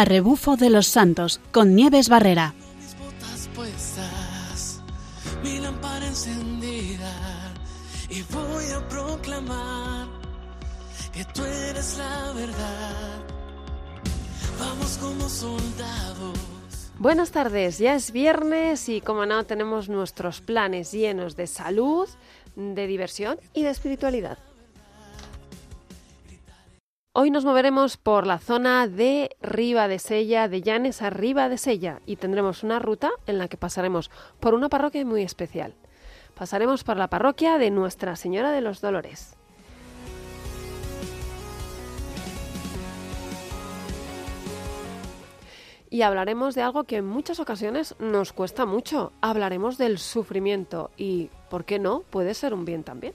a rebufo de los santos con Nieves Barrera. mis botas puestas, mi lámpara encendida y voy a proclamar que tú eres la verdad. Vamos como soldados. Buenas tardes, ya es viernes y como no tenemos nuestros planes llenos de salud, de diversión y de espiritualidad. Hoy nos moveremos por la zona de Riva de Sella, de Llanes a de Sella, y tendremos una ruta en la que pasaremos por una parroquia muy especial. Pasaremos por la parroquia de Nuestra Señora de los Dolores. Y hablaremos de algo que en muchas ocasiones nos cuesta mucho. Hablaremos del sufrimiento y, ¿por qué no? Puede ser un bien también.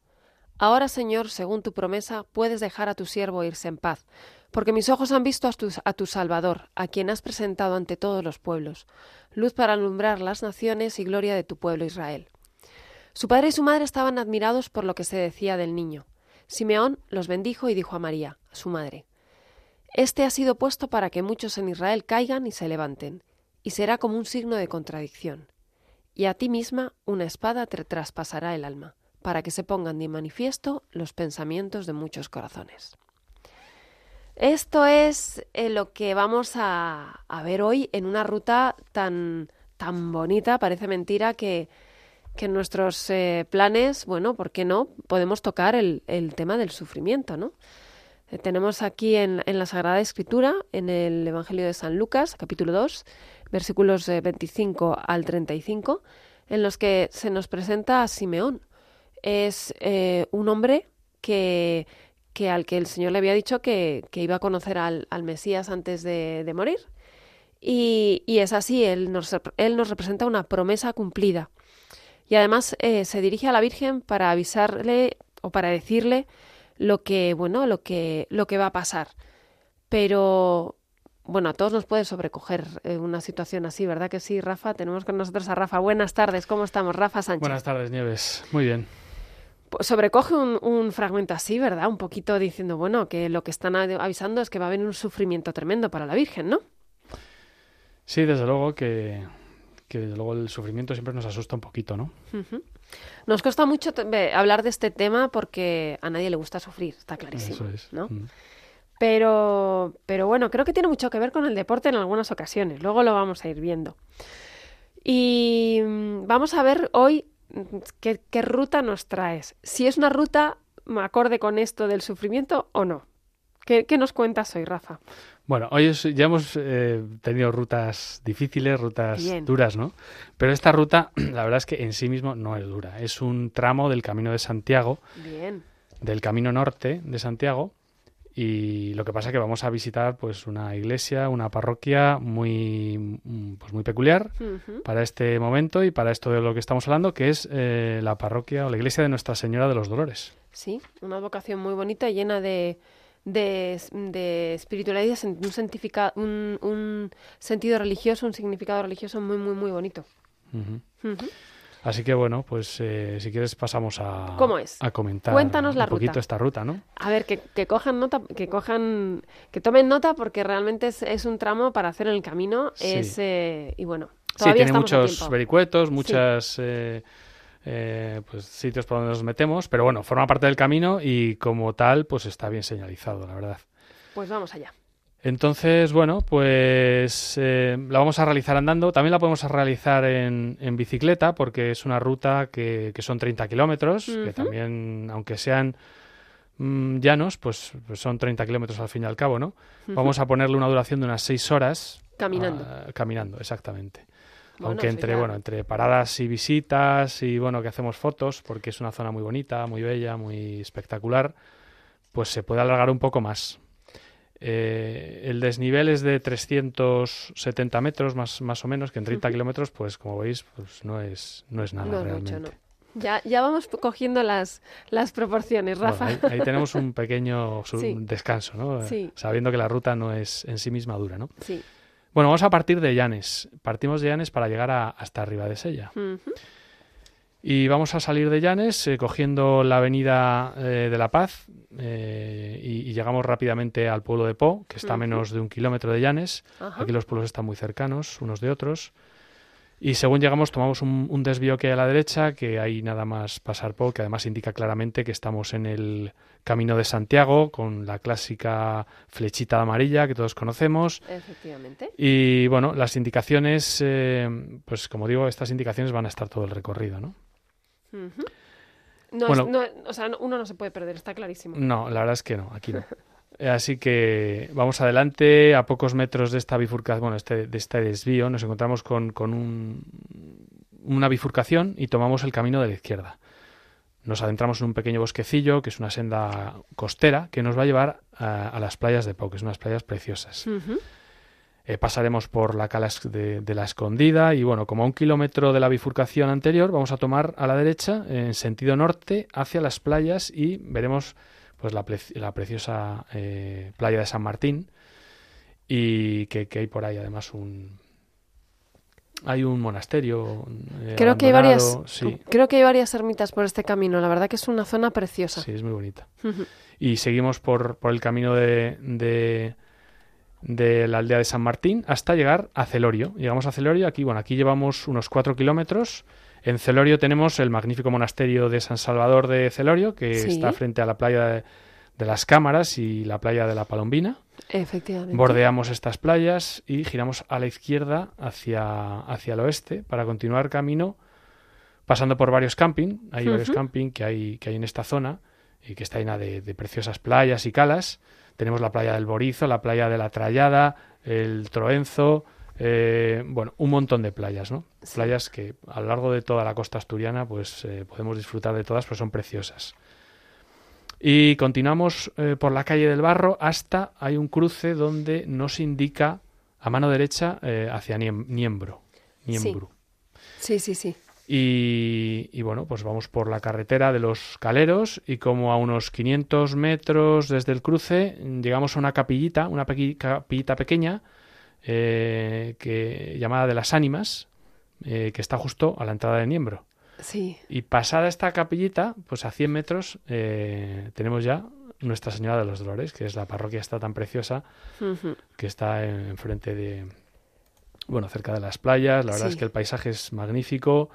Ahora, Señor, según tu promesa, puedes dejar a tu siervo irse en paz, porque mis ojos han visto a tu, a tu Salvador, a quien has presentado ante todos los pueblos, luz para alumbrar las naciones y gloria de tu pueblo Israel. Su padre y su madre estaban admirados por lo que se decía del niño. Simeón los bendijo y dijo a María, su madre, Este ha sido puesto para que muchos en Israel caigan y se levanten, y será como un signo de contradicción. Y a ti misma una espada te traspasará el alma, para que se pongan de manifiesto los pensamientos de muchos corazones. Esto es eh, lo que vamos a, ver hoy en una ruta tan, tan bonita, parece mentira que, que en nuestros eh, planes, bueno, ¿por qué no? Podemos tocar el, el tema del sufrimiento, ¿no? Eh, tenemos aquí en, en, la Sagrada Escritura, en el Evangelio de San Lucas, capítulo 2, versículos eh, 25 al 35, en los que se nos presenta a Simeón. Es eh, un hombre que, que, al que el Señor le había dicho que, que iba a conocer al, al Mesías antes de, de morir. Y, y, es así, él nos, él nos representa una promesa cumplida. Y además eh, se dirige a la Virgen para avisarle o para decirle lo que, bueno, lo que, lo que va a pasar. Pero, bueno, a todos nos puede sobrecoger eh, una situación así, ¿verdad que sí, Rafa? Tenemos con nosotros a Rafa. Buenas tardes, ¿cómo estamos? Rafa Sánchez. Buenas tardes, Nieves. Muy bien. Sobrecoge un, un, fragmento así, ¿verdad? Un poquito diciendo, bueno, que lo que están avisando es que va a haber un sufrimiento tremendo para la Virgen, ¿no? Sí, desde luego que, que desde luego el sufrimiento siempre nos asusta un poquito, ¿no? Uh -huh. Nos cuesta mucho hablar de este tema porque a nadie le gusta sufrir, está clarísimo, Eso es. ¿no? Mm. Pero, pero bueno, creo que tiene mucho que ver con el deporte en algunas ocasiones. Luego lo vamos a ir viendo. Y mm, vamos a ver hoy qué, qué ruta nos traes. Si es una ruta acorde con esto del sufrimiento o no. ¿Qué, qué nos cuentas hoy, Rafa? Bueno, hoy es, ya hemos eh, tenido rutas difíciles, rutas Bien. duras, ¿no? Pero esta ruta, la verdad es que en sí mismo no es dura. Es un tramo del Camino de Santiago, Bien. del Camino Norte de Santiago, y lo que pasa es que vamos a visitar pues una iglesia, una parroquia muy pues muy peculiar Uh -huh. para este momento y para esto de lo que estamos hablando, que es eh, la parroquia o la iglesia de Nuestra Señora de los Dolores. Sí, una vocación muy bonita, llena de, de, de espiritualidad, un, un, un, sentido religioso, un significado religioso muy, muy, muy bonito. Uh -huh. Uh -huh. Así que bueno, pues eh, si quieres pasamos a, ¿Cómo es? a comentar Cuéntanos la un poquito esta ruta, ¿no? A ver, que, que, cojan nota, que cojan, que tomen nota porque realmente es, es un tramo para hacer en el camino. Sí. Es, eh, y bueno, sí, tiene muchos vericuetos, muchas sí. eh, eh, pues sitios por donde nos metemos, pero bueno, forma parte del camino y como tal, pues está bien señalizado, la verdad. Pues vamos allá. Entonces, bueno, pues eh, la vamos a realizar andando. También la podemos realizar en, en bicicleta porque es una ruta que, que son 30 kilómetros, uh -huh. que también, aunque sean mmm, llanos, pues, pues, son 30 kilómetros al fin y al cabo, ¿no? Uh -huh. Vamos a ponerle una duración de unas 6 horas. Caminando. Uh, caminando, exactamente. Bueno, aunque entre, bueno, entre paradas y visitas y, bueno, que hacemos fotos porque es una zona muy bonita, muy bella, muy espectacular, pues se puede alargar un poco más. Eh, el desnivel es de 370 metros más, más o menos, que en 30 Ujú. kilómetros, pues como veis, pues no es, no es nada No realmente. mucho, no. Ya, ya vamos cogiendo las, las proporciones, Bueno, Rafa. ahí, ahí tenemos un pequeño Sí. descanso, ¿no? Sí. Sabiendo que la ruta no es en sí misma dura, ¿no? Sí. Bueno, vamos a partir de Llanes. Partimos de Llanes para llegar a- hasta arriba de Sella. Ujú. Y vamos a salir de Llanes eh, cogiendo la avenida eh, de La Paz eh, y, y llegamos rápidamente al pueblo de Po, que está a menos de un kilómetro de Llanes. Ajá. Aquí los pueblos están muy cercanos unos de otros. Y según llegamos tomamos un, un desvío que hay a la derecha, que hay nada más pasar Po, que además indica claramente que estamos en el Camino de Santiago, con la clásica flechita amarilla que todos conocemos. Efectivamente. Y bueno, las indicaciones, pues como digo, estas indicaciones van a estar todo el recorrido, ¿no? No, Bueno. es- no, o sea, no- uno no se puede perder, está clarísimo. No, la verdad es que no, aquí no. Eh, Así que vamos adelante, a pocos metros de esta bifurcación, bueno, este, de este desvío, nos encontramos con, con un- una bifurcación y tomamos el camino de la izquierda. Nos adentramos en un pequeño bosquecillo, que es una senda costera, que nos va a llevar a, a las playas de Pau, que son unas playas preciosas. Eh, pasaremos por la cala de, de la escondida y bueno, como a un kilómetro de la bifurcación anterior, vamos a tomar a la derecha en sentido norte hacia las playas y veremos pues la, la preciosa eh, playa de San Martín y que, que hay por ahí además un hay un monasterio eh, Creo que hay varias, sí, creo que hay varias ermitas por este camino. La verdad que es una zona preciosa. sí, es muy bonita. Y seguimos por, por el camino de, de, de la aldea de San Martín hasta llegar a Celorio. Llegamos a Celorio, aquí, bueno, aquí llevamos unos cuatro kilómetros. En Celorio tenemos el magnífico monasterio de San Salvador de Celorio, que Sí. está frente a la playa de, de las Cámaras y la playa de la Palombina. Efectivamente. Bordeamos estas playas y giramos a la izquierda hacia, hacia el oeste para continuar camino pasando por varios camping. Hay varios camping que hay, que hay en esta zona y que está llena de, de preciosas playas y calas. Tenemos la playa del Borizo, la playa de la Trallada, el Troenzo, eh, bueno, un montón de playas, ¿no? Sí. Playas que a lo largo de toda la costa asturiana pues eh, podemos disfrutar de todas, pues son preciosas. Y continuamos eh, por la calle del Barro hasta hay un cruce donde nos indica a mano derecha eh, hacia Niem- Niembro. Niembro. Sí, sí, sí. Y, y bueno, pues vamos por la carretera de los Caleros y como a unos 500 metros desde el cruce llegamos a una capillita, una capillita pequeña eh, que llamada de las Ánimas, eh, que está justo a la entrada de Niembro. Sí. Y pasada esta capillita, pues a 100 metros eh, tenemos ya Nuestra Señora de los Dolores, que es la parroquia esta tan preciosa que está en- enfrente de, bueno, cerca de las playas. La verdad Sí. es que el paisaje es magnífico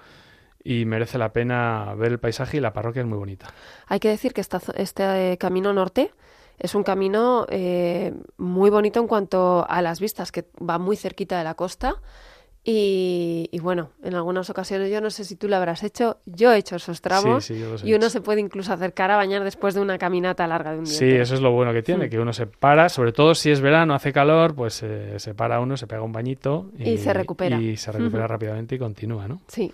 y merece la pena ver el paisaje y la parroquia es muy bonita. Hay que decir que esta este eh, camino norte es un camino eh, muy bonito en cuanto a las vistas, que va muy cerquita de la costa. Y, y bueno, en algunas ocasiones, yo no sé si tú lo habrás hecho, yo he hecho esos tramos Sí, sí, yo los he y uno hecho. se puede incluso acercar a bañar después de una caminata larga de un día. Sí, eso es lo bueno que tiene, Mm. que uno se para, sobre todo si es verano, hace calor, pues eh, se para uno, se pega un bañito Y se recupera. Y se recupera rápidamente y continúa, ¿no? Sí,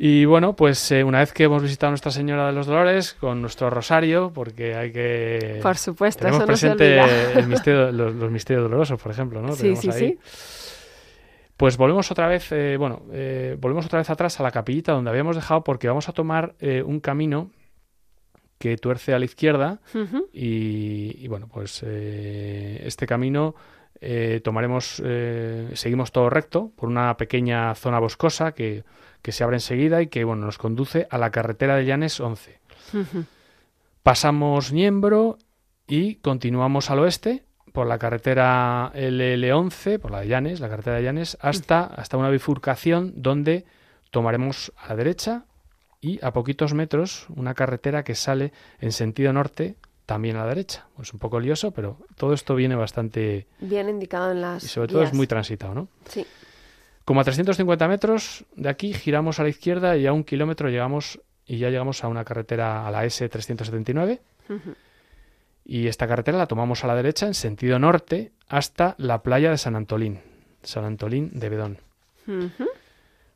Y bueno, pues eh, una vez que hemos visitado a Nuestra Señora de los Dolores con nuestro rosario, porque hay que... por supuesto, Tenemos eso no se presente olvida. el misterio, los, los misterios dolorosos, por ejemplo, ¿no? Sí, sí, ahí. sí. Pues volvemos otra vez, eh, bueno, eh, volvemos otra vez atrás a la capillita donde habíamos dejado porque vamos a tomar eh, un camino que tuerce a la izquierda y, y, bueno, pues eh, este camino eh, tomaremos, seguimos todo recto por una pequeña zona boscosa que, que se abre enseguida y que bueno, nos conduce a la carretera de Llanes 11. Ujú. Pasamos Niembro y continuamos al oeste por la carretera LL11, por la de Llanes, la carretera de Llanes, hasta, hasta una bifurcación donde tomaremos a la derecha y a poquitos metros una carretera que sale en sentido norte también a la derecha. Es un poco lioso, pero todo esto viene bastante... Bien indicado en las Y sobre todo es muy transitado, ¿no? Sí. Como a 350 metros de aquí giramos a la izquierda y a un kilómetro llegamos y ya llegamos a una carretera a la S379 Ujú. y esta carretera la tomamos a la derecha en sentido norte hasta la playa de San Antolín, San Antolín de Bedón.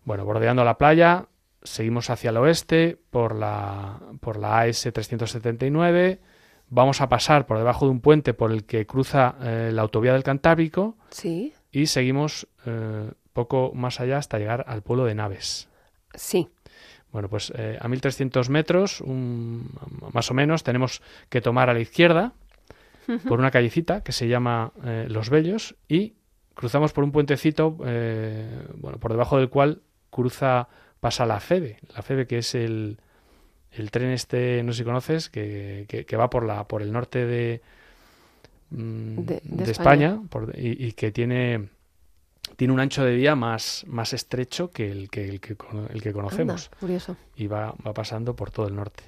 Bueno, bordeando la playa, seguimos hacia el oeste por la, por la AS 379, vamos a pasar por debajo de un puente por el que cruza eh, la autovía del Cantábrico Sí, y seguimos eh, poco más allá hasta llegar al pueblo de Naves. sí. Bueno, pues eh, a 1300 metros, un- más o menos, tenemos que tomar a la izquierda por una callecita que se llama eh, Los Bellos y cruzamos por un puentecito, eh, bueno, por debajo del cual cruza, pasa la FEBE, la FEBE que es el, el tren este, no sé si conoces, que, que- que va por la por el norte de, mm, De- de de España. España, por- y, y que tiene tiene un ancho de vía más, más estrecho que el que, el que, el que Anda, conocemos curioso. y va, va pasando por todo el norte.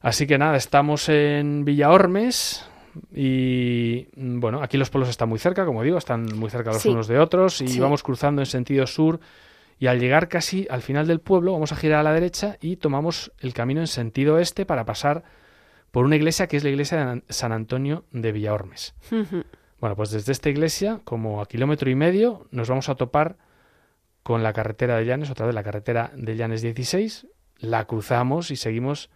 Así que nada, estamos en Villaormes y mm, bueno, aquí los pueblos están muy cerca, como digo, están muy cerca los Sí. unos de otros y Sí. vamos cruzando en sentido sur y al llegar casi al final del pueblo vamos a girar a la derecha y tomamos el camino en sentido este para pasar por una iglesia que es la iglesia de An- San Antonio de Villaormes. Bueno, pues desde esta iglesia, como a kilómetro y medio, nos vamos a topar con la carretera de Llanes, otra vez la carretera de Llanes 16, la cruzamos y seguimos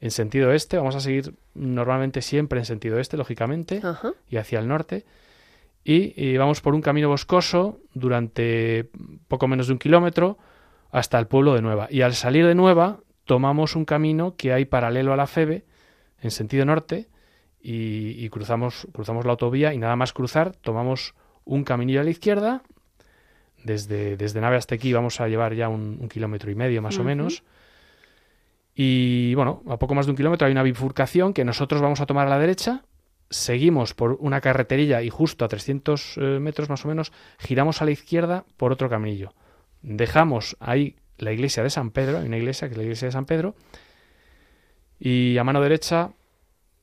en sentido este, vamos a seguir normalmente siempre en sentido este, lógicamente, Ajá. y hacia el norte, y, y vamos por un camino boscoso durante poco menos de un kilómetro hasta el pueblo de Nueva. Y al salir de Nueva, tomamos un camino que hay paralelo a la Febe, en sentido norte, y, y cruzamos, cruzamos la autovía y nada más cruzar, tomamos un caminillo a la izquierda. Desde, desde Nave hasta aquí vamos a llevar ya un, un kilómetro y medio más o menos. Y bueno, a poco más de un kilómetro hay una bifurcación que nosotros vamos a tomar a la derecha. Seguimos por una carreterilla y justo a 300 eh, metros más o menos giramos a la izquierda por otro caminillo. Dejamos ahí la iglesia de San Pedro, hay una iglesia que es la iglesia de San Pedro, y a mano derecha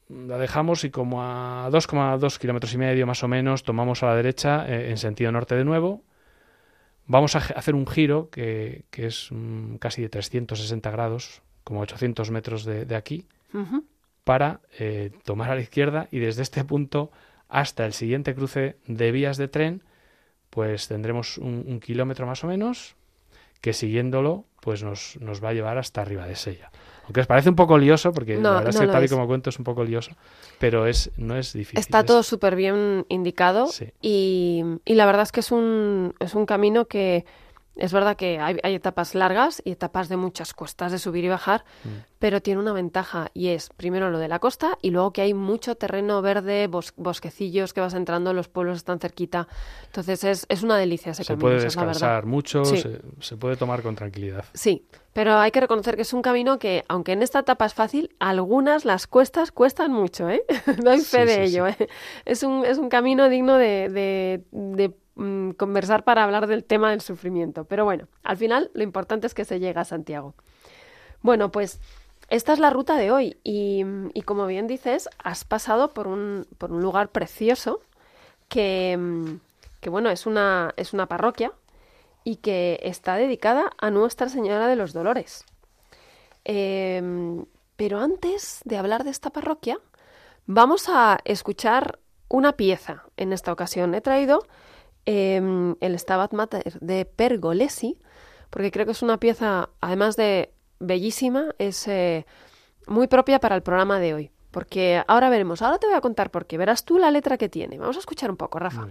la dejamos y como a 2,2 kilómetros y medio más o menos tomamos a la derecha eh, en sentido norte de nuevo. Vamos a hacer un giro que, que es mm, casi de 360 grados, como 800 metros de, de aquí, para eh, tomar a la izquierda y desde este punto hasta el siguiente cruce de vías de tren, pues tendremos un, un kilómetro más o menos que siguiéndolo pues nos, nos va a llevar hasta arriba de Sella. Aunque os parece un poco lioso, porque No, la verdad es que tal y como cuento es un poco lioso, pero es, no es difícil. Está es- todo súper bien indicado Sí. y, y la verdad es que es un, es un camino que es verdad que hay, hay etapas largas y etapas de muchas cuestas de subir y bajar, Mm. pero tiene una ventaja y es primero lo de la costa y luego que hay mucho terreno verde, bos- bosquecillos que vas entrando, los pueblos están cerquita. Entonces es, es una delicia ese se camino, puede es la verdad. descansar mucho, Sí. se, se puede tomar con tranquilidad. Sí, pero hay que reconocer que es un camino que, aunque en esta etapa es fácil, algunas las cuestas cuestan mucho, ¿eh? Doy Sí, fe de sí, ello, ¿eh? Es un, es un camino digno de, de- de, mm, conversar para hablar del tema del sufrimiento. Pero bueno, al final lo importante es que se llega a Santiago. Bueno, pues esta es la ruta de hoy y, como bien dices, has pasado por un, lugar precioso que, mm, bueno, es una, es una parroquia y que está dedicada a Nuestra Señora de los Dolores. Em, pero antes de hablar de esta parroquia, vamos a escuchar una pieza. En esta ocasión he traído em, el Stabat Mater de Pergolesi, porque creo que es una pieza, además de bellísima, es eh, muy propia para el programa de hoy. Porque ahora veremos, ahora te voy a contar por qué. Verás tú la letra que tiene. Vamos a escuchar un poco, Rafa.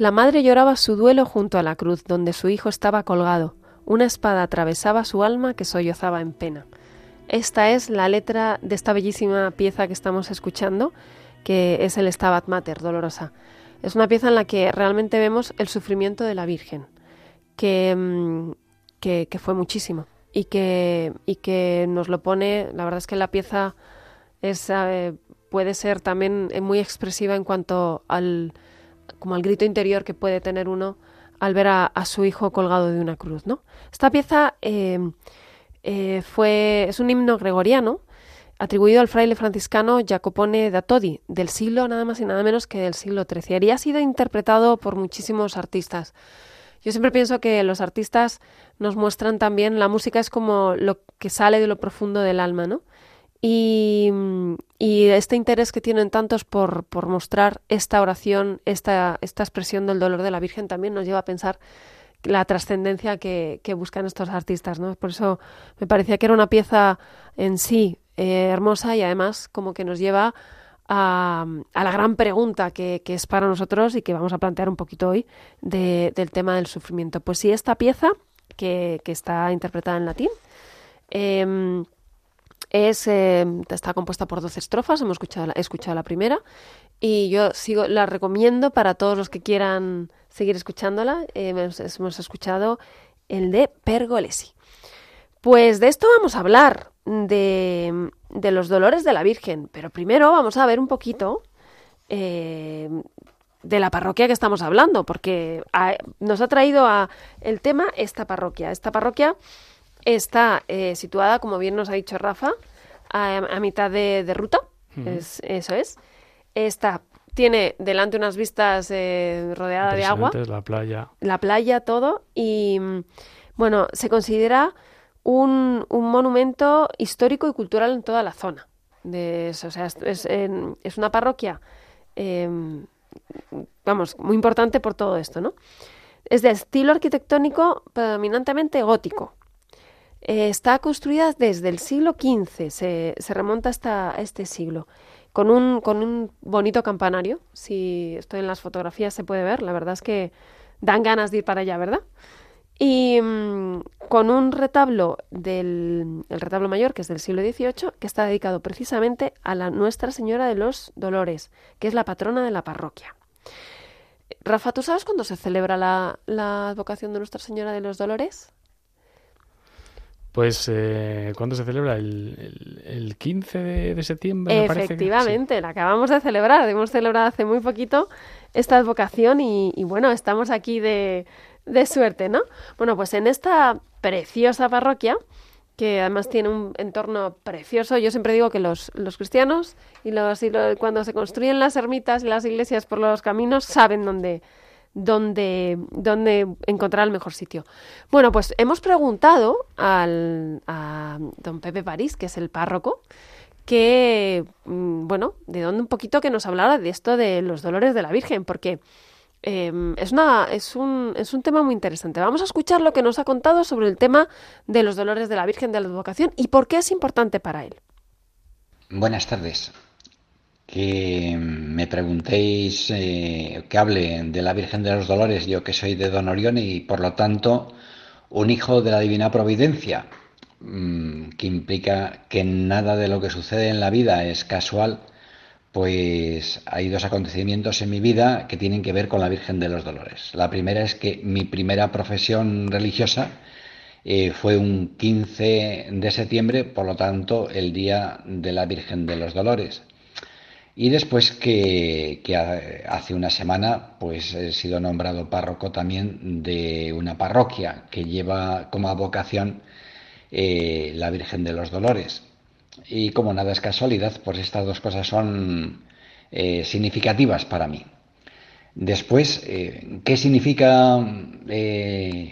La madre lloraba su duelo junto a la cruz, donde su hijo estaba colgado. Una espada atravesaba su alma que sollozaba en pena. Esta es la letra de esta bellísima pieza que estamos escuchando, que es el Stabat Mater, dolorosa. Es una pieza en la que realmente vemos el sufrimiento de la Virgen, que, mm, que, fue muchísimo y que, y que nos lo pone, la verdad es que la pieza es, eh, puede ser también muy expresiva en cuanto al, como al grito interior que puede tener uno al ver a, su hijo colgado de una cruz, ¿no? Esta pieza eh, eh, fue, es un himno gregoriano atribuido al fraile franciscano Jacopone da Todi, del siglo nada más y nada menos que del siglo XIII, y ha sido interpretado por muchísimos artistas. Yo siempre pienso que los artistas nos muestran también, la música es como lo que sale de lo profundo del alma, ¿no? Y, este interés que tienen tantos por, por mostrar esta oración, esta, esta expresión del dolor de la Virgen también nos lleva a pensar la trascendencia que, que, buscan estos artistas, ¿no? Por eso me parecía que era una pieza en sí eh, hermosa y además como que nos lleva a, a la gran pregunta que, que, es para nosotros y que vamos a plantear un poquito hoy del tema del sufrimiento. Pues sí, esta pieza que, que está interpretada en latín em, es, em, está compuesta por 12 estrofas, hemos escuchado, he escuchado la primera y yo sigo, la recomiendo para todos los que quieran seguir escuchándola. hemos, escuchado el de Pergolesi. Pues de esto vamos a hablar, de, de, los dolores de la Virgen, pero primero vamos a ver un poquito eh, de la parroquia que estamos hablando, porque nos ha traído a el tema esta parroquia. Esta parroquia está eh, situada, como bien nos ha dicho Rafa, a, mitad de, ruta, es, eso es. Está tiene delante unas vistas eh, rodeadas de agua. La playa. La playa, todo. Y bueno, se considera un, un monumento histórico y cultural en toda la zona. De O sea, es, es, una parroquia, em, vamos, muy importante por todo esto, ¿no? Es de estilo arquitectónico predominantemente gótico. Eh, está construida desde el siglo XV, se, remonta hasta este siglo con un, con un bonito campanario. Si estoy en las fotografías se puede ver, la verdad es que dan ganas de ir para allá, ¿verdad? Y mm, con un retablo del el retablo mayor, que es del siglo XVIII, que está dedicado precisamente a la Nuestra Señora de los Dolores, que es la patrona de la parroquia. Rafa, ¿tú sabes cuándo se celebra la, la advocación de Nuestra Señora de los Dolores? Pues, eh, ¿cuándo se celebra? ¿El, el, 15 de, septiembre? Efectivamente, la acabamos de celebrar. Hemos celebrado hace muy poquito esta advocación y, bueno, estamos aquí de, de, suerte, ¿no? Bueno, pues en esta preciosa parroquia, que además tiene un entorno precioso, yo siempre digo que los, los cristianos y, los, y cuando se construyen las ermitas y las iglesias por los caminos saben dónde dónde, dónde encontrar el mejor sitio. Bueno, pues hemos preguntado al, a don Pepe París, que es el párroco, que, mm, bueno, de dónde un poquito que nos hablara de esto de los dolores de la Virgen, porque em, es, una, es, un, es un tema muy interesante. Vamos a escuchar lo que nos ha contado sobre el tema de los dolores de la Virgen de la Advocación y por qué es importante para él. Buenas tardes que me preguntéis eh, que hable de la Virgen de los Dolores, yo que soy de Don Orión y por lo tanto un hijo de la Divina Providencia, mm, que implica que nada de lo que sucede en la vida es casual, pues hay dos acontecimientos en mi vida que tienen que ver con la Virgen de los Dolores. La primera es que mi primera profesión religiosa eh, fue un 15 de septiembre, por lo tanto el día de la Virgen de los Dolores. Y después que, hace una semana pues he sido nombrado párroco también de una parroquia que lleva como vocación eh, la Virgen de los Dolores. Y como nada es casualidad, pues estas dos cosas son eh, significativas para mí. Después, eh, ¿qué significa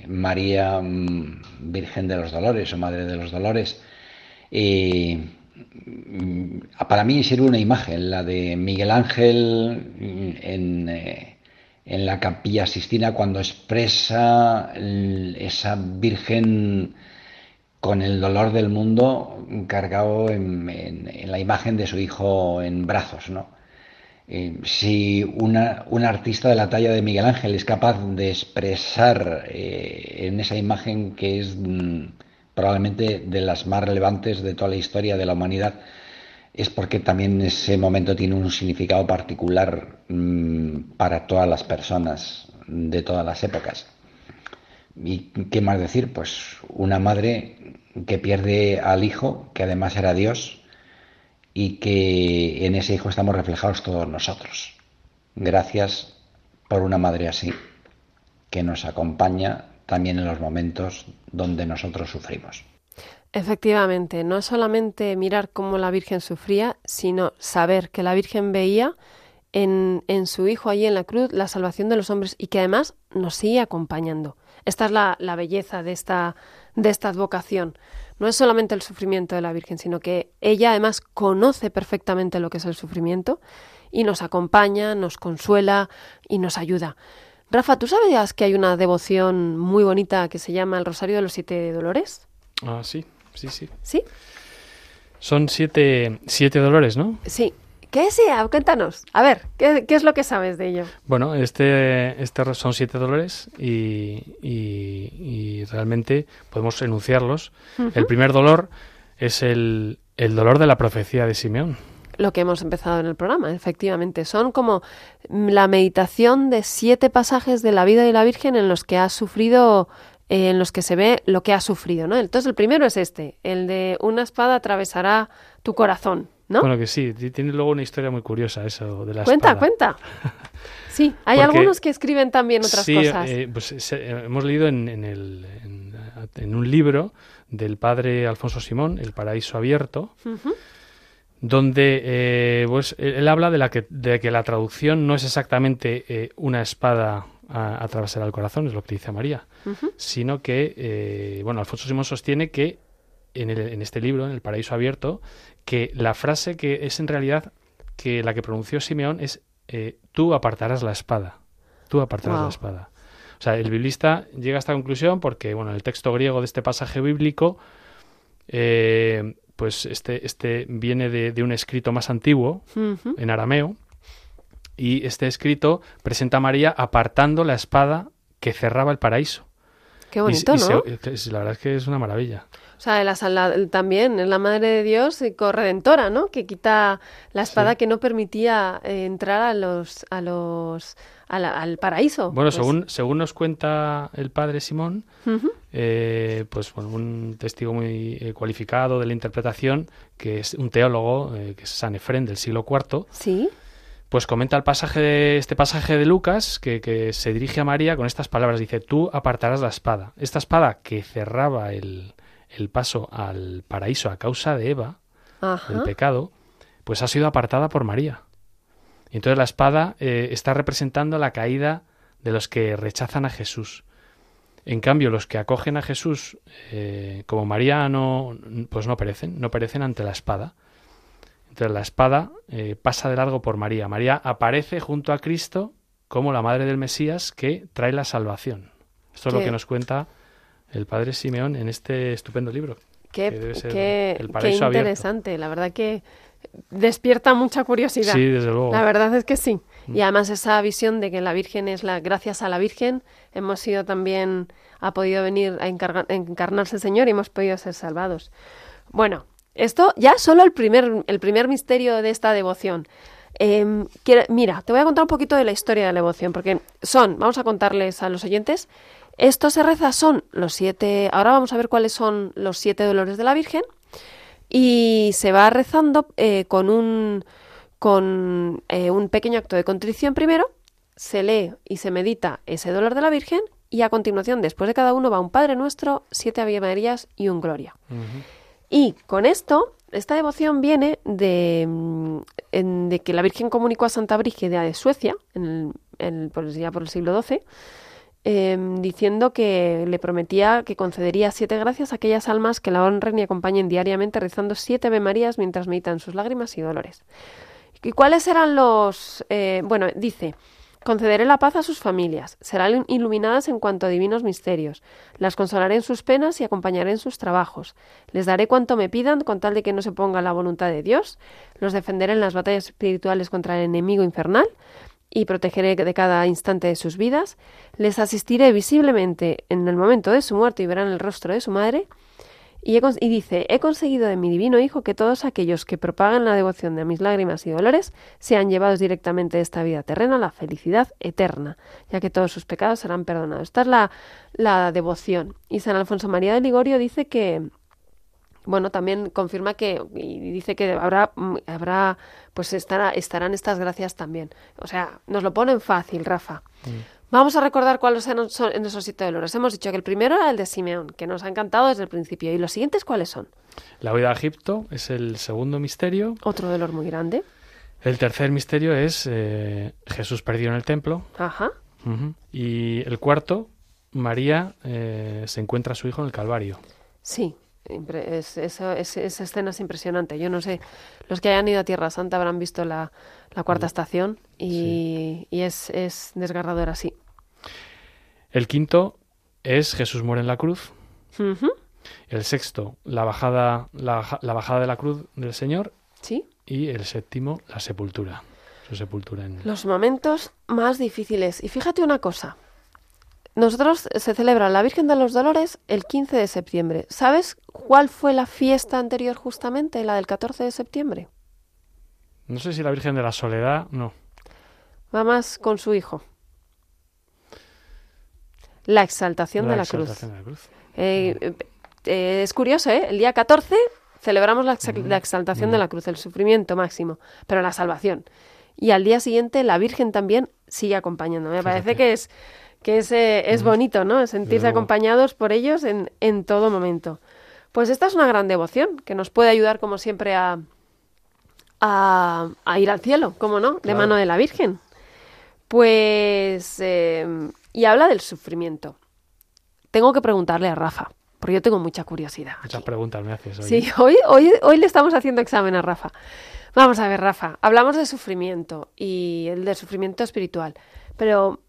María mm, Virgen de los Dolores o Madre de los Dolores? Para mí sirve una imagen, la de Miguel Ángel en, eh, en la capilla Sistina cuando expresa esa Virgen con el dolor del mundo cargado en, la imagen de su hijo en brazos, ¿no? Eh, si una, un artista de la talla de Miguel Ángel es capaz de expresar eh, en esa imagen que es mm, probablemente de las más relevantes de toda la historia de la humanidad, es porque también ese momento tiene un significado particular mm, para todas las personas de todas las épocas. ¿Y qué más decir? Pues una madre que pierde al hijo, que además era Dios, y que en ese hijo estamos reflejados todos nosotros. Gracias por una madre así, que nos acompaña también en los momentos donde nosotros sufrimos. Efectivamente, no solamente mirar cómo la Virgen sufría, sino saber que la Virgen veía en, en, su Hijo allí en la cruz la salvación de los hombres y que además nos sigue acompañando. Esta es la, la belleza de esta, de esta advocación. No es solamente el sufrimiento de la Virgen, sino que ella además conoce perfectamente lo que es el sufrimiento y nos acompaña, nos consuela y nos ayuda. Rafa, ¿tú sabías que hay una devoción muy bonita que se llama el Rosario de los Siete Dolores? Ah, sí, sí, sí. ¿Sí? Son siete, siete dolores, ¿no? Sí. ¿Qué sea? Cuéntanos. A ver, ¿qué, ¿qué, es lo que sabes de ello? Bueno, este, este son siete dolores y, y, y realmente podemos enunciarlos. Uh -huh. El primer dolor es el, el dolor de la profecía de Simeón lo que hemos empezado en el programa, efectivamente. Son como la meditación de siete pasajes de la vida de la Virgen en los que ha sufrido, eh, en los que se ve lo que ha sufrido, ¿no? Entonces el primero es este, el de una espada atravesará tu corazón, ¿no? Bueno, que sí, tiene luego una historia muy curiosa eso de la cuenta, espada. Cuenta, Sí, hay Porque, algunos que escriben también otras sí, cosas. Eh, pues se, hemos leído en, en, el, en, en, un libro del padre Alfonso Simón, El Paraíso Abierto, uh -huh donde eh, pues, él habla de, la que, de que la traducción no es exactamente eh, una espada a, atravesar el corazón, es lo que dice María, uh -huh. sino que, eh, bueno, Alfonso Simón sostiene que en, el, en, este libro, en El Paraíso Abierto, que la frase que es en realidad que la que pronunció Simeón es tú apartarás la espada, tú apartarás wow. la espada. O sea, el biblista llega a esta conclusión porque, bueno, el texto griego de este pasaje bíblico eh, pues este, este viene de, de, un escrito más antiguo, uh -huh. en arameo, y este escrito presenta a María apartando la espada que cerraba el paraíso. Qué bonito, y, y ¿no? Se, la verdad es que es una maravilla. O sea, la, la, también es la Madre de Dios y corredentora, ¿no? Que quita la espada sí. que no permitía eh, entrar a los, a los al, al paraíso. Bueno, pues. según, según nos cuenta el padre Simón, uh -huh. eh, pues bueno, un testigo muy eh, cualificado de la interpretación, que es un teólogo, eh, que es San Efrén del siglo IV, ¿Sí? pues comenta el pasaje de, este pasaje de Lucas que, que, se dirige a María con estas palabras. Dice, tú apartarás la espada. Esta espada que cerraba el, el paso al paraíso a causa de Eva, Ajá. del pecado, pues ha sido apartada por María. Y entonces la espada eh, está representando la caída de los que rechazan a Jesús. En cambio, los que acogen a Jesús, eh, como María, no, pues no perecen, no perecen ante la espada. Entonces la espada eh, pasa de largo por María. María aparece junto a Cristo como la madre del Mesías que trae la salvación. Esto es lo que nos cuenta el padre Simeón en este estupendo libro. Qué, qué, qué interesante, abierto. la verdad que despierta mucha curiosidad. Sí, desde luego. La verdad es que sí. Y además esa visión de que la Virgen es la, gracias a la Virgen, hemos sido también, ha podido venir a encargar, encarnarse el Señor y hemos podido ser salvados. Bueno, esto ya solo el primer, el primer misterio de esta devoción. Eh, quiero, mira, te voy a contar un poquito de la historia de la devoción, porque son, vamos a contarles a los oyentes, esto se reza, son los siete, ahora vamos a ver cuáles son los siete dolores de la Virgen, y se va rezando eh, con un con eh, un pequeño acto de contrición primero, se lee y se medita ese dolor de la Virgen y a continuación, después de cada uno, va un Padre Nuestro, siete Ave Marías y un Gloria. Uh -huh. Y con esto, esta devoción viene de, en, de, que la Virgen comunicó a Santa Brígida de Suecia, en el, en, por, ya por el siglo XII, eh, diciendo que le prometía que concedería siete gracias a aquellas almas que la honren y acompañen diariamente rezando siete Ave Marías mientras meditan sus lágrimas y dolores. ¿Y cuáles eran los...? Eh, bueno, dice, Concederé la paz a sus familias, serán iluminadas en cuanto a divinos misterios, las consolaré en sus penas y acompañaré en sus trabajos, les daré cuanto me pidan con tal de que no se ponga la voluntad de Dios, los defenderé en las batallas espirituales contra el enemigo infernal y protegeré de cada instante de sus vidas, les asistiré visiblemente en el momento de su muerte y verán el rostro de su madre, y, dice, he conseguido de mi divino Hijo que todos aquellos que propagan la devoción de mis lágrimas y dolores sean llevados directamente de esta vida terrena a la felicidad eterna, ya que todos sus pecados serán perdonados. Esta es la, la devoción. Y San Alfonso María de Ligorio dice que, bueno, también confirma que y dice que habrá, habrá pues estará, estarán estas gracias también. O sea, nos lo ponen fácil, Rafa. Mm. Vamos a recordar cuáles son en esos siete dolores. Hemos dicho que el primero era el de Simeón, que nos ha encantado desde el principio. ¿Y los siguientes cuáles son? La huida a Egipto es el segundo misterio. Otro dolor muy grande. El tercer misterio es eh, Jesús perdido en el templo. Ajá. Y el cuarto, María eh, se encuentra a su hijo en el Calvario. Sí, esa escena es impresionante. Yo no sé, los que hayan ido a Tierra Santa habrán visto la, cuarta estación y, es, es desgarrador así. El quinto es Jesús muere en la cruz. El sexto, la bajada, la, la, bajada de la cruz del Señor. Sí. Y el séptimo, la sepultura. Su sepultura en... Los momentos más difíciles. Y fíjate una cosa. Nosotros se celebra la Virgen de los Dolores el 15 de septiembre. ¿Sabes cuál fue la fiesta anterior justamente, la del 14 de septiembre? No sé si la Virgen de la Soledad, no. Va más con su hijo. La exaltación, de, la cruz. Eh, eh, es curioso, ¿eh? El día 14 celebramos la, exaltación de la cruz, el sufrimiento máximo, pero la salvación. Y al día siguiente la Virgen también sigue acompañando. Me parece que es que es, eh, es bonito, ¿no? Sentirse acompañados por ellos en, en todo momento. Pues esta es una gran devoción que nos puede ayudar, como siempre, a, a, ir al cielo, ¿cómo no? De mano de la Virgen. Pues. Em, y habla del sufrimiento. Tengo que preguntarle a Rafa, porque yo tengo mucha curiosidad. Muchas preguntas me haces hoy. Sí, hoy, hoy, hoy le estamos haciendo examen a Rafa. Vamos a ver, Rafa, hablamos de sufrimiento y el del sufrimiento espiritual, pero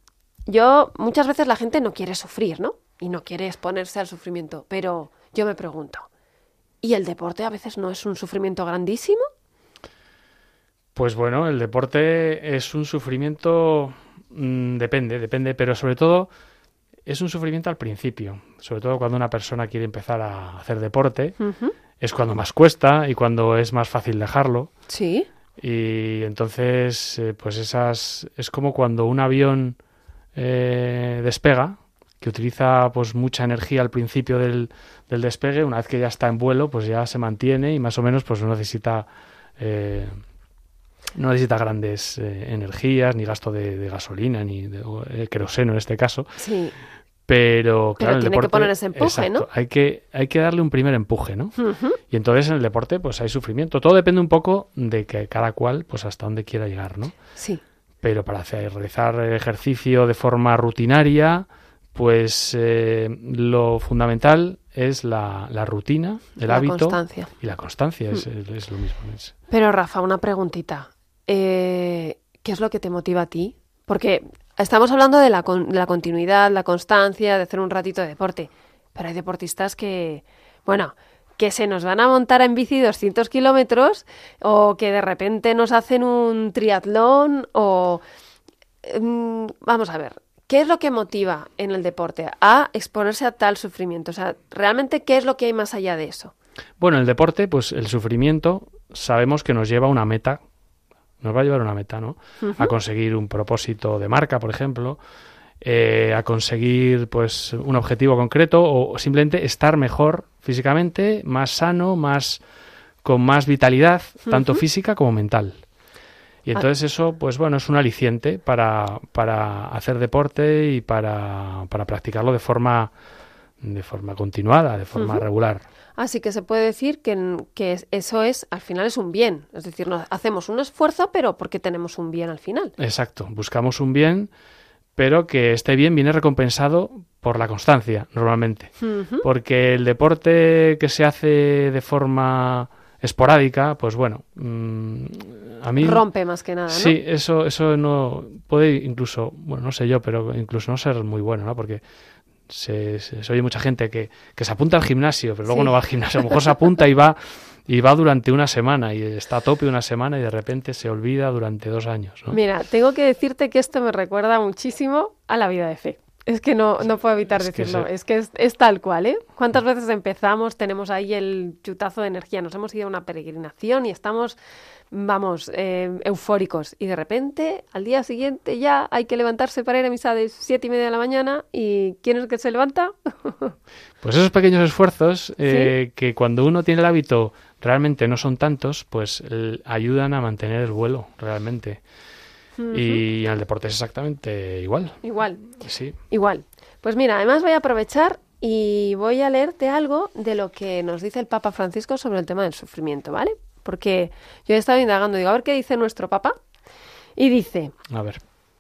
yo, muchas veces la gente no quiere sufrir, ¿no? Y no quiere exponerse al sufrimiento, pero yo me pregunto, ¿y el deporte a veces no es un sufrimiento grandísimo? Pues bueno, el deporte es un sufrimiento, mm, depende, depende, pero sobre todo es un sufrimiento al principio, sobre todo cuando una persona quiere empezar a hacer deporte, es cuando más cuesta y cuando es más fácil dejarlo. Sí. Y entonces, eh, pues esas, es como cuando un avión eh, despega, que utiliza pues mucha energía al principio del, del, despegue, una vez que ya está en vuelo, pues ya se mantiene y más o menos pues no necesita eh, no necesita grandes eh, energías, ni gasto de, gasolina, ni de queroseno en este caso. Sí. Pero, claro, el deporte, que poner ese empuje, ¿no? Hay que, hay que darle un primer empuje, ¿no? Y entonces en el deporte, pues hay sufrimiento. Todo depende un poco de que cada cual, pues hasta dónde quiera llegar, ¿no? Sí pero para hacer, realizar ejercicio de forma rutinaria, pues eh, lo fundamental es la, rutina, el la hábito constancia. y la constancia, es, mm. lo mismo. Pero Rafa, una preguntita. Eh, ¿Qué es lo que te motiva a ti? Porque estamos hablando de la, de la continuidad, la constancia, de hacer un ratito de deporte, pero hay deportistas que, bueno, que se nos van a montar en bici 200 kilómetros o que de repente nos hacen un triatlón o... Em, vamos a ver, ¿qué es lo que motiva en el deporte a exponerse a tal sufrimiento? O sea, ¿realmente qué es lo que hay más allá de eso? Bueno, el deporte, pues el sufrimiento sabemos que nos lleva a una meta, nos va a llevar a una meta, ¿no? A conseguir un propósito de marca, por ejemplo, eh, a conseguir pues un objetivo concreto o simplemente estar mejor físicamente, más sano, más con más vitalidad, tanto física como mental. Y entonces eso, pues bueno, es un aliciente para, para hacer deporte y para, para practicarlo de forma, de forma continuada, de forma regular. Así que se puede decir que, que, eso es, al final es un bien. Es decir, hacemos un esfuerzo, pero porque tenemos un bien al final. Exacto, buscamos un bien pero que este bien viene recompensado por la constancia, normalmente. Porque el deporte que se hace de forma esporádica, pues bueno, mm, a mí... Rompe más que nada, ¿no? Sí, eso, eso no puede incluso, bueno, no sé yo, pero incluso no ser muy bueno, ¿no? Porque se, se, oye mucha gente que, que, se apunta al gimnasio, pero luego Sí. no va al gimnasio. A lo mejor se apunta y va, y va durante una semana y está a tope una semana y de repente se olvida durante dos años, ¿no? Mira, tengo que decirte que esto me recuerda muchísimo a la vida de fe. Es que no, no puedo evitar Es que decirlo. se- Es que es, es tal cual, ¿eh? ¿Cuántas veces empezamos, tenemos ahí el chutazo de energía, nos hemos ido a una peregrinación y estamos, vamos, eh, eufóricos. Y de repente, al día siguiente ya hay que levantarse para ir a misa de siete y media de la mañana. ¿Y quién es el que se levanta? Pues esos pequeños esfuerzos eh, que cuando uno tiene el hábito realmente no son tantos, pues el- ayudan a mantener el vuelo realmente. Y en el deporte es exactamente igual. Igual. Sí. Igual. Pues mira, además voy a aprovechar y voy a leerte algo de lo que nos dice el Papa Francisco sobre el tema del sufrimiento, ¿vale? Porque yo he estado indagando, digo, a ver qué dice nuestro Papa. Y dice, A ver.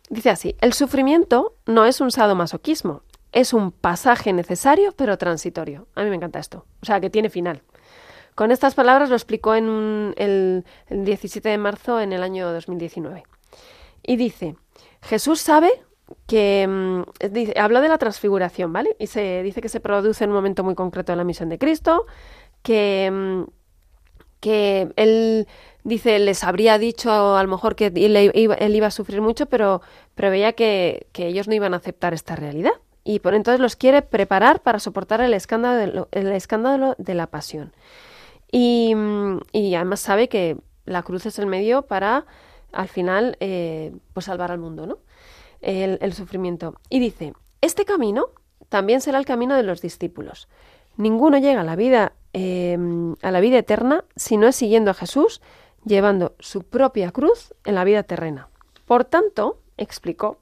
dice así, el sufrimiento no es un sadomasoquismo, es un pasaje necesario pero transitorio. A mí me encanta esto. O sea, que tiene final. Con estas palabras lo explicó en un- el, el 17 de marzo en el año 2019. Y dice, Jesús sabe que mm, habló de la transfiguración, ¿vale? Y se dice que se produce en un momento muy concreto de la misión de Cristo, que, mm, que él dice, les habría dicho a lo mejor que él iba, a sufrir mucho, pero, pero veía que, que ellos no iban a aceptar esta realidad. Y por entonces los quiere preparar para soportar el escándalo de, el escándalo de la pasión. Y, mm, y además sabe que la cruz es el medio para, al final, eh, pues salvar al mundo, ¿no? El, sufrimiento. Y dice, este camino también será el camino de los discípulos. Ninguno llega a la vida, eh, a la vida eterna si no es siguiendo a Jesús, llevando su propia cruz en la vida terrena. Por tanto, explicó,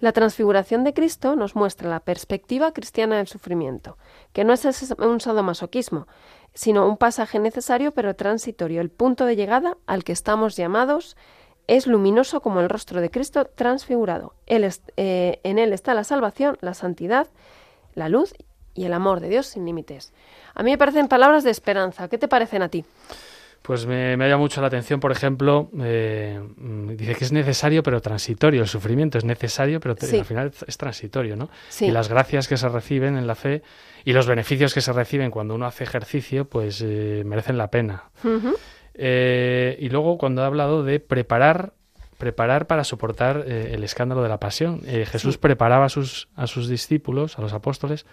la transfiguración de Cristo nos muestra la perspectiva cristiana del sufrimiento, que no es un sadomasoquismo, sino un pasaje necesario pero transitorio. El punto de llegada al que estamos llamados es luminoso como el rostro de Cristo transfigurado. Él es- eh, en él está la salvación, la santidad, la luz y el amor de Dios sin límites. A mí me parecen palabras de esperanza. ¿Qué te parecen a ti? Pues me, me llama mucho la atención, por ejemplo, eh, dice que es necesario pero transitorio. El sufrimiento es necesario pero Sí. al final es transitorio, ¿no? Sí. Y las gracias que se reciben en la fe y los beneficios que se reciben cuando uno hace ejercicio, pues eh, merecen la pena. Eh, y luego cuando ha hablado de preparar preparar para soportar eh, el escándalo de la pasión. Eh, Jesús Sí. preparaba a sus, a sus discípulos, a los apóstoles,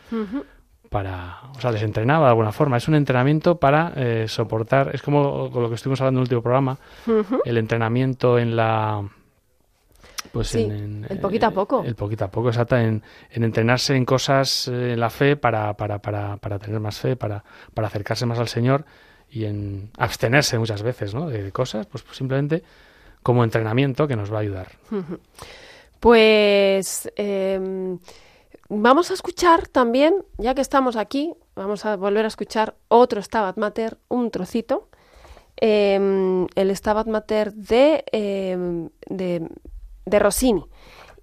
para, o sea, les entrenaba de alguna forma. Es un entrenamiento para soportar, es como con lo que estuvimos hablando en el último programa, el entrenamiento en la... Pues Sí, en, en- el poquito a poco. El poquito a poco, exacto, en, en entrenarse en cosas en la fe para, para, para, para tener más fe, para, para acercarse más al Señor y en abstenerse muchas veces ¿no? de, cosas, pues, pues simplemente como entrenamiento que nos va a ayudar. Pues em, vamos a escuchar también, ya que estamos aquí, vamos a volver a escuchar otro Stabat Mater, un trocito. em, el Stabat Mater de, em, de, de Rossini.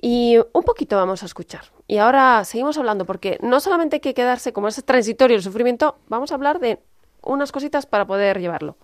Y un poquito vamos a escuchar. Y ahora seguimos hablando, porque no solamente hay que quedarse como es transitorio el sufrimiento, vamos a hablar de unas cositas para poder llevarlo.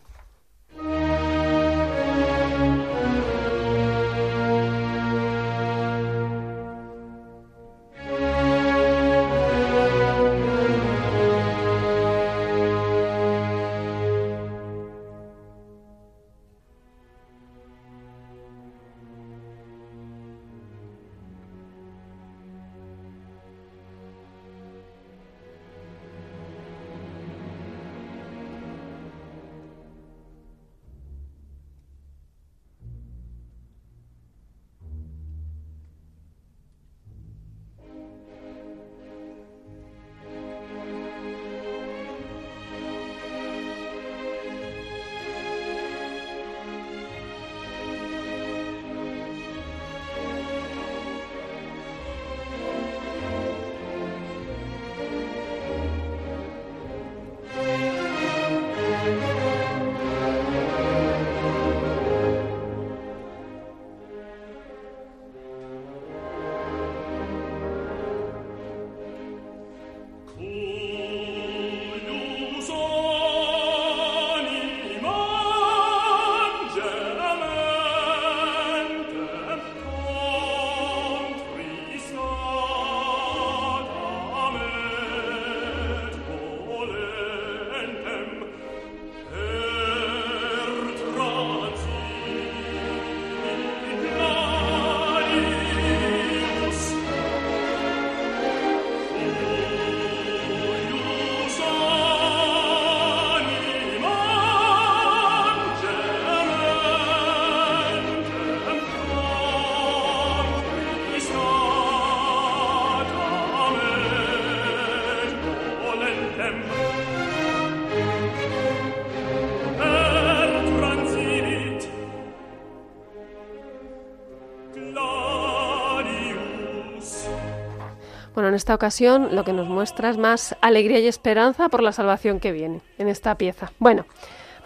Esta ocasión lo que nos muestra es más alegría y esperanza por la salvación que viene en esta pieza. Bueno,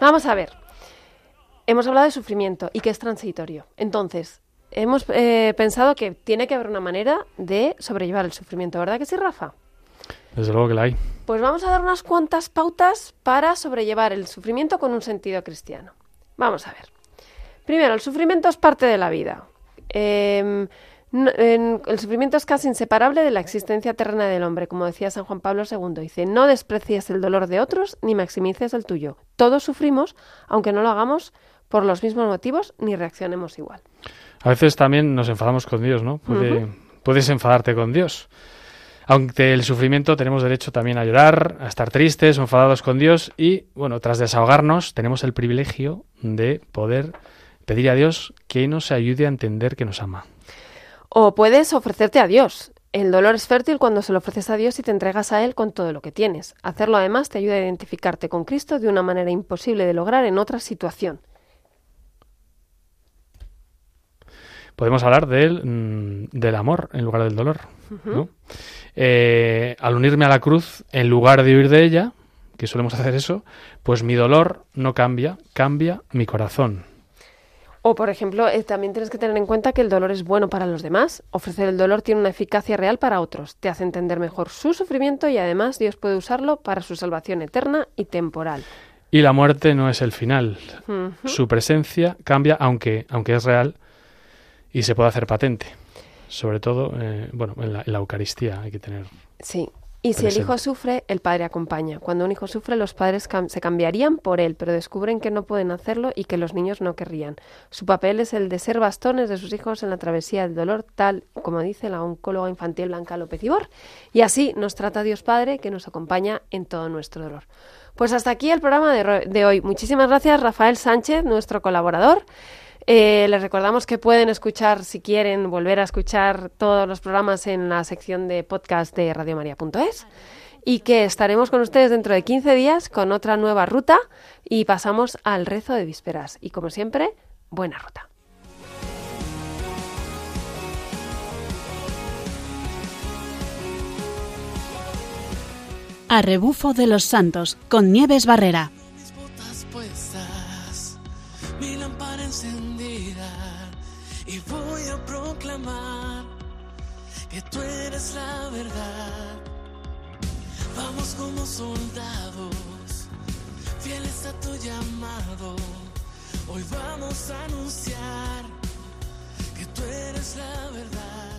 vamos a ver. Hemos hablado de sufrimiento y que es transitorio. Entonces, hemos eh, pensado que tiene que haber una manera de sobrellevar el sufrimiento, ¿verdad que sí, Rafa? Desde luego que la hay. Pues vamos a dar unas cuantas pautas para sobrellevar el sufrimiento con un sentido cristiano. Vamos a ver. Primero, el sufrimiento es parte de la vida. Eh, el sufrimiento es casi inseparable de la existencia terrena del hombre, como decía San Juan Pablo II. Dice, no desprecies el dolor de otros ni maximices el tuyo. Todos sufrimos, aunque no lo hagamos por los mismos motivos ni reaccionemos igual. A veces también nos enfadamos con Dios, ¿no? Puedes enfadarte con Dios. Aunque el sufrimiento tenemos derecho también a llorar, a estar tristes o enfadados con Dios y, bueno, tras desahogarnos tenemos el privilegio de poder pedir a Dios que nos ayude a entender que nos ama. O puedes ofrecerte a Dios. El dolor es fértil cuando se lo ofreces a Dios y te entregas a Él con todo lo que tienes. Hacerlo además te ayuda a identificarte con Cristo de una manera imposible de lograr en otra situación. Podemos hablar del, mm, del amor en lugar del dolor. Eh, al unirme a la cruz, en lugar de huir de ella, que solemos hacer eso, pues mi dolor no cambia, cambia mi corazón. O, por ejemplo, eh, también tienes que tener en cuenta que el dolor es bueno para los demás. Ofrecer el dolor tiene una eficacia real para otros. Te hace entender mejor su sufrimiento y además Dios puede usarlo para su salvación eterna y temporal. Y la muerte no es el final. Su presencia cambia, aunque, aunque es real, y se puede hacer patente. Sobre todo, eh, bueno, en la, en la Eucaristía hay que tener Sí, y si el hijo sufre, el padre acompaña. Cuando un hijo sufre, los padres se cambiarían por él, pero descubren que no pueden hacerlo y que los niños no querrían. Su papel es el de ser bastones de sus hijos en la travesía del dolor, tal como dice la oncóloga infantil Blanca López Ibor. Y así nos trata Dios Padre, que nos acompaña en todo nuestro dolor. Pues hasta aquí el programa de hoy. Muchísimas gracias, Rafael Sánchez, nuestro colaborador. Eh, les recordamos que pueden escuchar, si quieren, volver a escuchar todos los programas en la sección de podcast de radiomaria.es y que estaremos con ustedes dentro de 15 días con otra nueva ruta y pasamos al rezo de vísperas. Y como siempre, buena ruta. A rebufo de los santos con Nieves Barrera. que tú eres la verdad. Vamos como soldados, fieles a tu llamado. Hoy vamos a anunciar que tú eres la verdad.